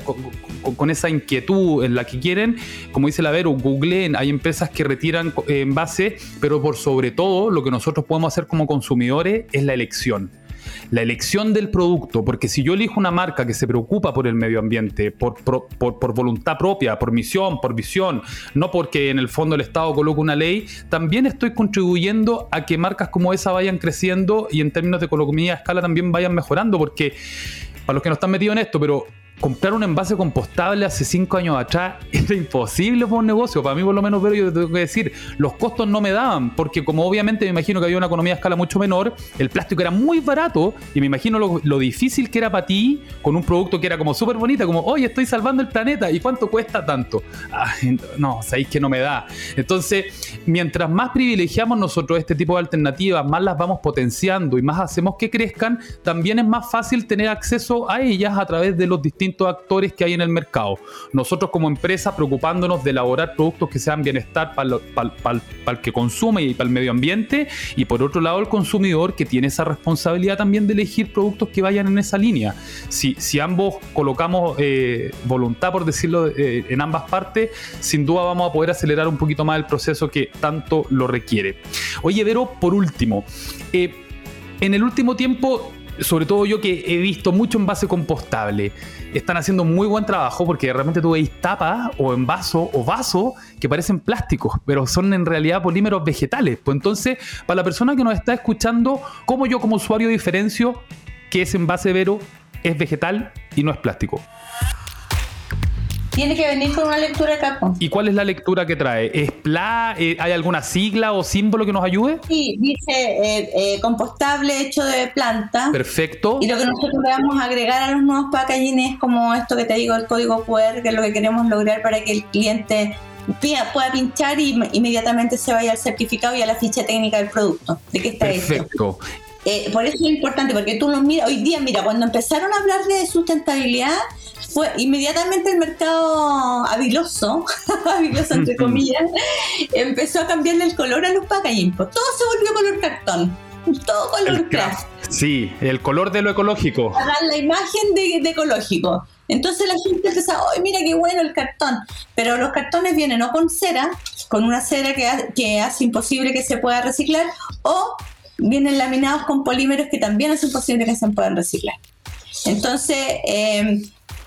S2: esa inquietud en la que quieren, como dice la Vero, googleen, hay empresas que retiran envases, pero por sobre todo lo que nosotros podemos hacer como consumidores es la elección. La elección del producto, porque si yo elijo una marca que se preocupa por el medio ambiente, por, por, voluntad propia, por misión, por visión, no porque en el fondo el Estado coloque una ley, también estoy contribuyendo a que marcas como esa vayan creciendo y en términos de economía a escala también vayan mejorando, porque para los que no están metidos en esto, pero comprar un envase compostable hace cinco años atrás era imposible por un negocio. Para mí, por lo menos, pero yo tengo que decir, los costos no me daban, porque como obviamente me imagino que había una economía a escala mucho menor, el plástico era muy barato y me imagino lo, difícil que era para ti con un producto que era como súper bonita, como, oye, estoy salvando el planeta y cuánto cuesta tanto. no, sabéis que no me da. Entonces, mientras más privilegiamos nosotros este tipo de alternativas, más las vamos potenciando y más hacemos que crezcan, también es más fácil tener acceso a ellas a través de los distintos actores que hay en el mercado. Nosotros como empresa preocupándonos de elaborar productos que sean bienestar para el que consume y para el medio ambiente y por otro lado el consumidor que tiene esa responsabilidad también de elegir productos que vayan en esa línea. Si, si ambos colocamos eh, voluntad, por decirlo, eh, en ambas partes, sin duda vamos a poder acelerar un poquito más el proceso que tanto lo requiere. Oye, Vero, por último, eh, en el último tiempo sobre todo yo que he visto mucho envase compostable, están haciendo muy buen trabajo porque de repente tú tapas o envasos o vasos que parecen plásticos, pero son en realidad polímeros vegetales. Pues entonces, para la persona que nos está escuchando, ¿cómo yo como usuario diferencio que ese envase Vero es vegetal y no es plástico?
S1: Tiene que venir con una lectura acá.
S2: ¿Y cuál es la lectura que trae? ¿Es PLA? Eh, ¿Hay alguna sigla o símbolo que nos ayude?
S1: Sí, dice eh, eh, compostable hecho de planta.
S2: Perfecto.
S1: Y lo que nosotros le vamos a agregar a los nuevos packaging es como esto que te digo, el código QR, que es lo que queremos lograr para que el cliente pueda pinchar y inmediatamente se vaya al certificado y a la ficha técnica del producto, de qué está
S2: Perfecto.
S1: por eso es importante, porque tú lo miras, hoy día, mira, cuando empezaron a hablar de sustentabilidad, fue inmediatamente el mercado habiloso, habiloso entre comillas, empezó a cambiarle el color a los packaging. Pues todo se volvió color cartón. Todo color craft.
S2: Sí, el color de lo ecológico.
S1: Para la imagen de, ecológico. Entonces la gente empieza, ¡ay, mira qué bueno el cartón! Pero los cartones vienen o con cera, con una cera que, que hace imposible que se pueda reciclar, o vienen laminados con polímeros que también hacen posible que se puedan reciclar. Entonces, eh,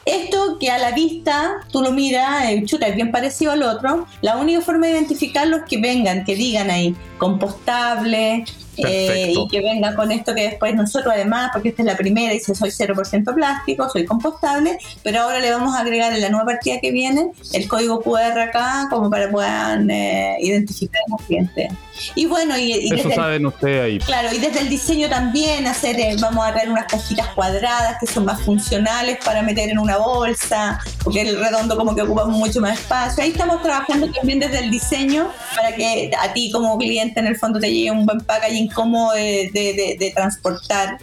S1: esto que a la vista tú lo miras, eh, chuta, es bien parecido al otro. La única forma de identificarlo es que vengan, que digan ahí compostable, eh, y que venga con esto que después nosotros además, porque esta es la primera, dice soy 0% plástico, soy compostable, pero ahora le vamos a agregar en la nueva partida que viene el código QR acá como para puedan eh, identificar a los clientes. Y bueno, y,
S2: Eso saben ustedes ahí.
S1: Claro, y desde el diseño también hacer, eh, vamos a traer unas cajitas cuadradas que son más funcionales para meter en una bolsa, porque el redondo como que ocupa mucho más espacio. Ahí estamos trabajando también desde el diseño para que a ti como cliente en el fondo te llegue un buen packaging cómo de, de transportar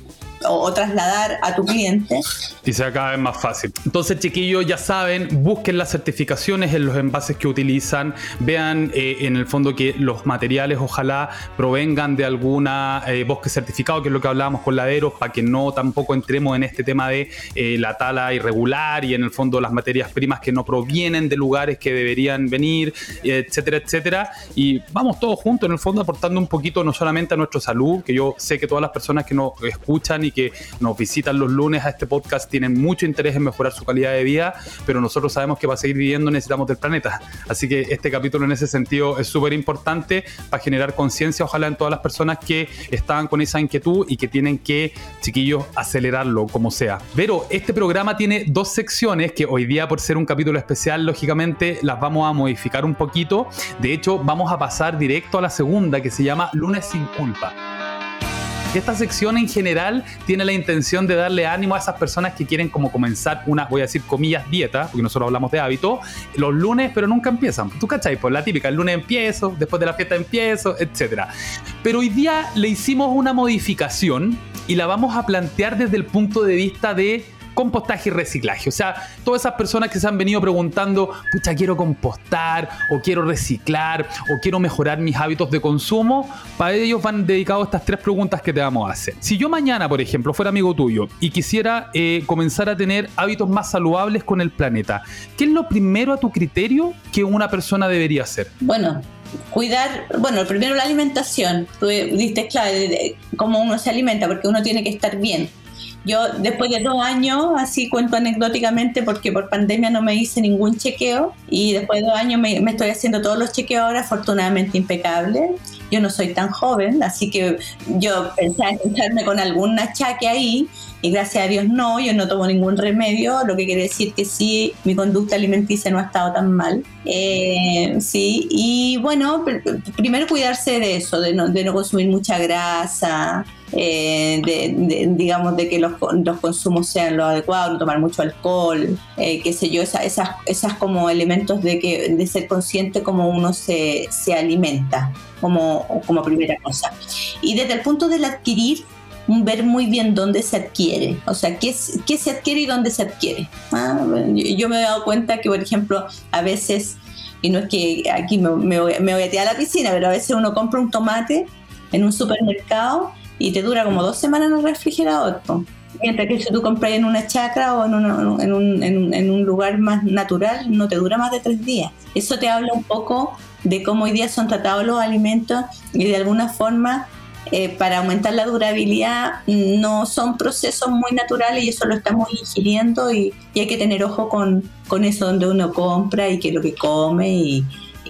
S1: o, trasladar a tu cliente.
S2: Y sea cada vez más fácil. Entonces, chiquillos, ya saben, busquen las certificaciones en los envases que utilizan, vean eh, en el fondo que los materiales ojalá provengan de alguna eh, bosque certificado, que es lo que hablábamos con laderos, para que no tampoco entremos en este tema de eh, la tala irregular y en el fondo las materias primas que no provienen de lugares que deberían venir, etcétera, etcétera. Y vamos todos juntos, en el fondo, aportando un poquito no solamente a nuestra salud, que yo sé que todas las personas que nos escuchan y que nos visitan los lunes a este podcast tienen mucho interés en mejorar su calidad de vida, pero nosotros sabemos que para seguir viviendo necesitamos del planeta. Así que este capítulo en ese sentido es súper importante para generar conciencia, ojalá en todas las personas que estaban con esa inquietud y que tienen que, chiquillos, acelerarlo como sea. Pero este programa tiene dos secciones que hoy día, por ser un capítulo especial, lógicamente las vamos a modificar un poquito. De hecho, vamos a pasar directo a la segunda que se llama Lunes sin culpa. Esta sección en general tiene la intención de darle ánimo a esas personas que quieren como comenzar una, voy a decir comillas, dieta, porque nosotros hablamos de hábito, los lunes, pero nunca empiezan. ¿Tú cachai? Pues la típica, el lunes empiezo, después de la fiesta empiezo, etc. Pero hoy día le hicimos una modificación y la vamos a plantear desde el punto de vista de compostaje y reciclaje. O sea, todas esas personas que se han venido preguntando, pucha, quiero compostar, o quiero reciclar, o quiero mejorar mis hábitos de consumo, para ellos van dedicados estas tres preguntas que te vamos a hacer. Si yo mañana, por ejemplo, fuera amigo tuyo y quisiera eh, comenzar a tener hábitos más saludables con el planeta, ¿qué es lo primero a tu criterio que una persona debería hacer?
S1: Bueno, cuidar, bueno, primero la alimentación. Tú diste clave cómo uno se alimenta, porque uno tiene que estar bien. Yo después de dos años, así cuento anecdóticamente porque por pandemia no me hice ningún chequeo y después de dos años me, estoy haciendo todos los chequeos ahora, afortunadamente impecable. Yo no soy tan joven, así que yo pensaba encontrarme con algún achaque ahí y gracias a Dios no, yo no tomo ningún remedio, lo que quiere decir que sí, mi conducta alimenticia no ha estado tan mal. Eh, sí, y bueno, primero cuidarse de eso, de no, de no consumir mucha grasa, eh, de, digamos, de que los, los, consumos sean lo adecuado, no tomar mucho alcohol, eh, qué sé yo, esas, esas, esas como elementos de, que, de ser consciente como uno se, se alimenta como, como primera cosa. Y desde el punto del adquirir, ver muy bien dónde se adquiere, o sea, qué, qué se adquiere y dónde se adquiere. Ah, yo me he dado cuenta que, por ejemplo, a veces, y no es que aquí me, me, voy, a a la piscina, pero a veces uno compra un tomate en un supermercado y te dura como dos semanas en el refrigerador. Mientras que si tú compras en una chacra o en, un, en, un, lugar más natural, no te dura más de tres días. Eso te habla un poco de cómo hoy día son tratados los alimentos y de alguna forma eh, para aumentar la durabilidad no son procesos muy naturales y eso lo estamos ingiriendo y, hay que tener ojo con, con eso donde uno compra y qué es lo que come y,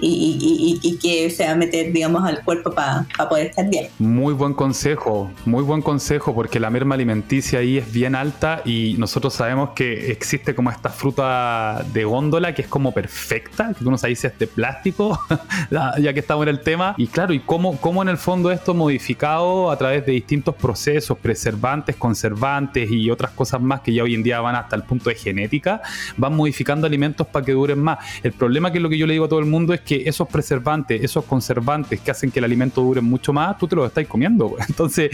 S1: y, y, que se va a meter, digamos, al cuerpo para poder estar bien.
S2: Muy buen consejo, muy buen consejo, porque la merma alimenticia ahí es bien alta y nosotros sabemos que existe como esta fruta de góndola que es como perfecta, que tú no sabes si es de plástico, ya que estamos en el tema. Y claro, y cómo, cómo en el fondo esto modificado a través de distintos procesos, preservantes, conservantes y otras cosas más que ya hoy en día van hasta el punto de genética, van modificando alimentos para que duren más. El problema que es lo que yo le digo a todo el mundo es que esos preservantes, esos conservantes que hacen que el alimento dure mucho más, tú te los estás comiendo. Entonces,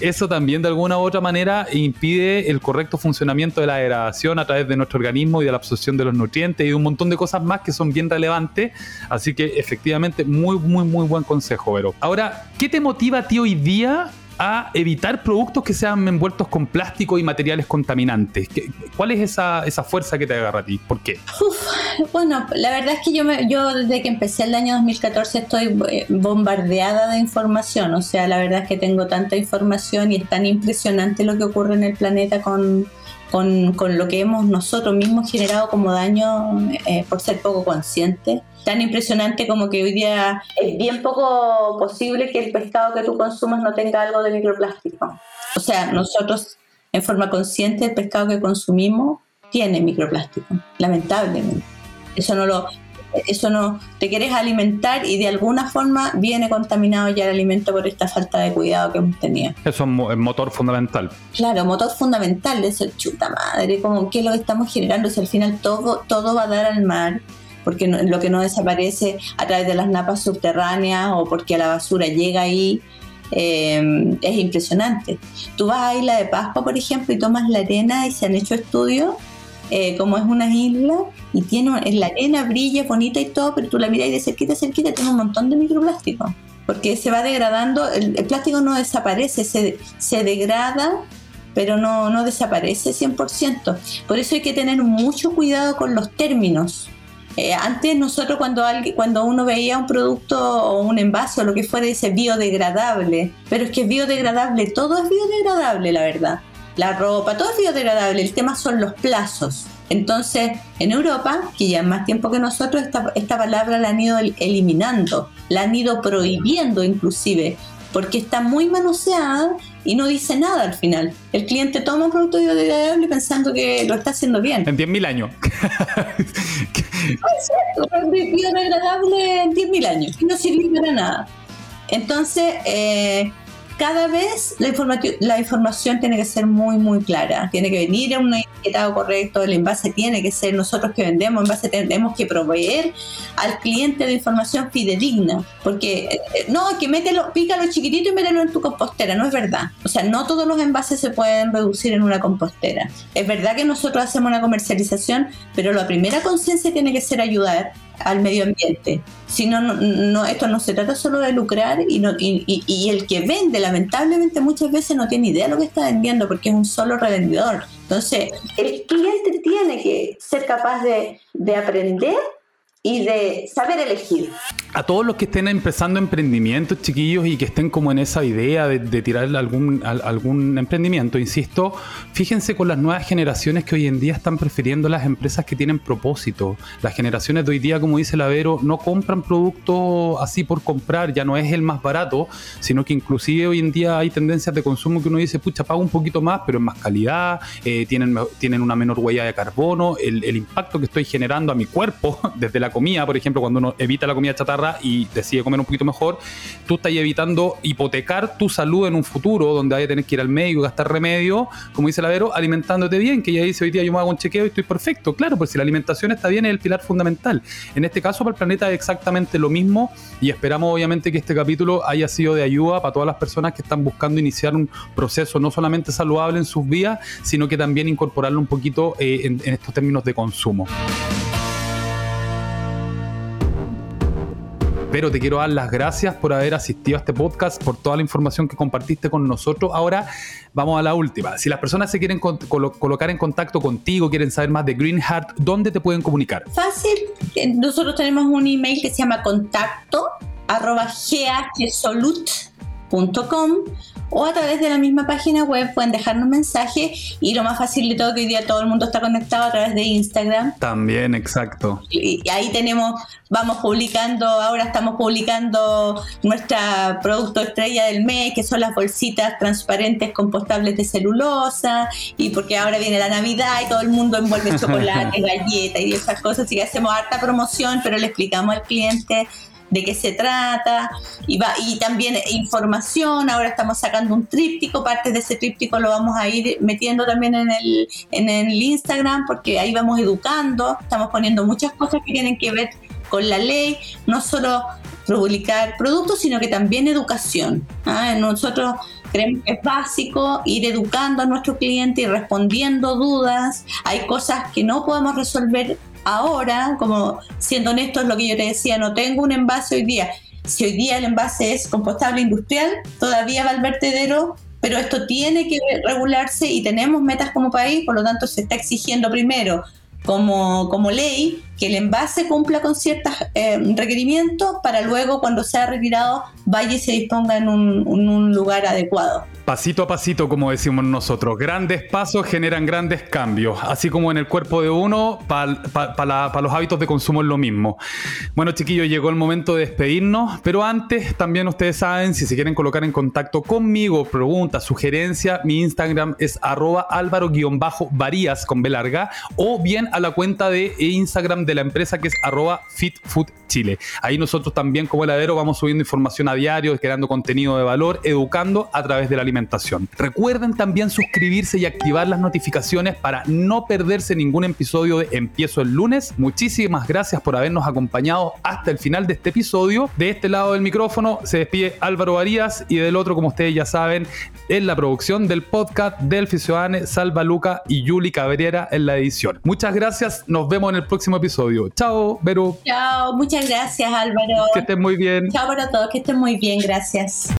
S2: eso también de alguna u otra manera impide el correcto funcionamiento de la degradación a través de nuestro organismo y de la absorción de los nutrientes y un montón de cosas más que son bien relevantes. Así que efectivamente, muy, muy, muy buen consejo, Vero. Ahora, ¿qué te motiva a ti hoy día a evitar productos que sean envueltos con plástico y materiales contaminantes. ¿Cuál es esa, esa fuerza que te agarra a ti? ¿Por qué?
S1: bueno, la verdad es que yo, me, yo desde que empecé el año 2014 estoy eh, bombardeada de información. O sea, la verdad es que tengo tanta información y es tan impresionante lo que ocurre en el planeta con, con, con lo que hemos nosotros mismos generado como daño eh, por ser poco conscientes tan impresionante como que hoy día es bien poco posible que el pescado que tú consumas no tenga algo de microplástico. O sea, nosotros en forma consciente el pescado que consumimos tiene microplástico, lamentablemente. Eso no lo eso no te quieres alimentar y de alguna forma viene contaminado ya el alimento por esta falta de cuidado que hemos tenido.
S2: Eso es motor fundamental.
S1: Claro, motor fundamental de eso, chuta madre, como qué es lo que estamos generando, si al final todo, todo va a dar al mar, porque lo que no desaparece a través de las napas subterráneas o porque la basura llega ahí, eh, es impresionante. Tú vas a Isla de Pascua, por ejemplo, y tomas la arena y se han hecho estudios, eh, como es una isla, y tiene la arena brilla, bonita y todo, pero tú la miras y de cerquita, cerquita, tiene un montón de microplástico, porque se va degradando, el, plástico no desaparece, se, se degrada pero no, no desaparece 100%. Por eso hay que tener mucho cuidado con los términos. Eh, antes nosotros cuando, alguien, cuando uno veía un producto o un envase o lo que fuera dice biodegradable, pero es que biodegradable, todo es biodegradable la verdad. La ropa, todo es biodegradable, el tema son los plazos. Entonces, en Europa, que ya más tiempo que nosotros, esta, esta palabra la han ido eliminando, la han ido prohibiendo inclusive, porque está muy manoseada y no dice nada al final. El cliente toma un producto biodegradable pensando que lo está haciendo bien.
S2: En 10.000 años.
S1: es biodegradable en 10.000 años y no sirve para nada. Entonces, eh, cada vez la, la información tiene que ser muy, muy clara. Tiene que venir en un etiquetado correcto, el envase tiene que ser nosotros que vendemos, envase tenemos que proveer al cliente de información fidedigna. Porque eh, no, que mételo, pícalo chiquitito y mételo en tu compostera, no es verdad. O sea, no todos los envases se pueden reducir en una compostera. Es verdad que nosotros hacemos una comercialización, pero la primera conciencia tiene que ser ayudar al medio ambiente. Si no, no, esto no se trata solo de lucrar y, no, y, y, el que vende, lamentablemente muchas veces no tiene idea de lo que está vendiendo porque es un solo revendedor. Entonces, el cliente tiene que ser capaz de, de aprender y de saber elegir.
S2: A todos los que estén empezando emprendimientos, chiquillos, y que estén como en esa idea de, tirar algún, emprendimiento, insisto, fíjense con las nuevas generaciones que hoy en día están prefiriendo las empresas que tienen propósito. Las generaciones de hoy día, como dice Lavero, no compran productos así por comprar, ya no es el más barato, sino que inclusive hoy en día hay tendencias de consumo que uno dice, pucha, pago un poquito más, pero en más calidad, eh, tienen, tienen una menor huella de carbono, el impacto que estoy generando a mi cuerpo desde la comida, por ejemplo, cuando uno evita la comida chatarra y decide comer un poquito mejor, tú estás evitando hipotecar tu salud en un futuro donde hay a tener que ir al médico, gastar remedio, como dice Lavero, alimentándote bien, que ya dice hoy día yo me hago un chequeo y estoy perfecto. Claro, pues si la alimentación está bien es el pilar fundamental. En este caso para el planeta es exactamente lo mismo y esperamos obviamente que este capítulo haya sido de ayuda para todas las personas que están buscando iniciar un proceso no solamente saludable en sus vidas, sino que también incorporarlo un poquito eh, en estos términos de consumo. Pero te quiero dar las gracias por haber asistido a este podcast, por toda la información que compartiste con nosotros. Ahora vamos a la última. Si las personas se quieren colocar en contacto contigo, quieren saber más de Green Heart, ¿dónde te pueden comunicar?
S1: Fácil. Nosotros tenemos un email que se llama contacto o a través de la misma página web pueden dejarnos mensaje y lo más fácil de todo que hoy día todo el mundo está conectado a través de Instagram.
S2: También, exacto.
S1: Y, ahí tenemos, vamos publicando, ahora estamos publicando nuestra producto estrella del mes, que son las bolsitas transparentes compostables de celulosa, y porque ahora viene la Navidad y todo el mundo envuelve chocolate, galletas y esas cosas, así que hacemos harta promoción, pero le explicamos al cliente de qué se trata y, va, y también información. Ahora estamos sacando un tríptico, parte de ese tríptico lo vamos a ir metiendo también en el, en el Instagram porque ahí vamos educando, estamos poniendo muchas cosas que tienen que ver con la ley, no solo publicar productos, sino que también educación. ¿ah? Nosotros creemos que es básico ir educando a nuestro cliente y respondiendo dudas. Hay cosas que no podemos resolver ahora, como siendo honesto, es lo que yo te decía, no tengo un envase hoy día. Si hoy día el envase es compostable industrial, todavía va al vertedero, pero esto tiene que regularse y tenemos metas como país, por lo tanto se está exigiendo primero como, como ley que el envase cumpla con ciertos eh, requerimientos para luego cuando sea retirado vaya y se disponga en un lugar adecuado.
S2: Pasito a pasito, como decimos nosotros. Grandes pasos generan grandes cambios. Así como en el cuerpo de uno, para los hábitos de consumo es lo mismo. Bueno, chiquillos, llegó el momento de despedirnos. Pero antes, también ustedes saben, si se quieren colocar en contacto conmigo, preguntas, sugerencias, mi Instagram es arroba álvaro-varías con B larga. O bien a la cuenta de Instagram de la empresa que es arroba fitfoodchile. Ahí nosotros también como heladero vamos subiendo información a diario, creando contenido de valor, educando a través de la alimentación Recuerden también suscribirse y activar las notificaciones para no perderse ningún episodio de Empiezo el lunes. Muchísimas gracias por habernos acompañado hasta el final de este episodio. De este lado del micrófono se despide Álvaro Varías y del otro, como ustedes ya saben, en la producción del podcast Delfi Ciudadane, Salva Luca y Yuli Cabrera en la edición. Muchas gracias, nos vemos en el próximo episodio. Chao, Vero.
S1: Chao, muchas gracias Álvaro.
S2: Que estén muy bien.
S1: Chao para todos, que estén muy bien, gracias.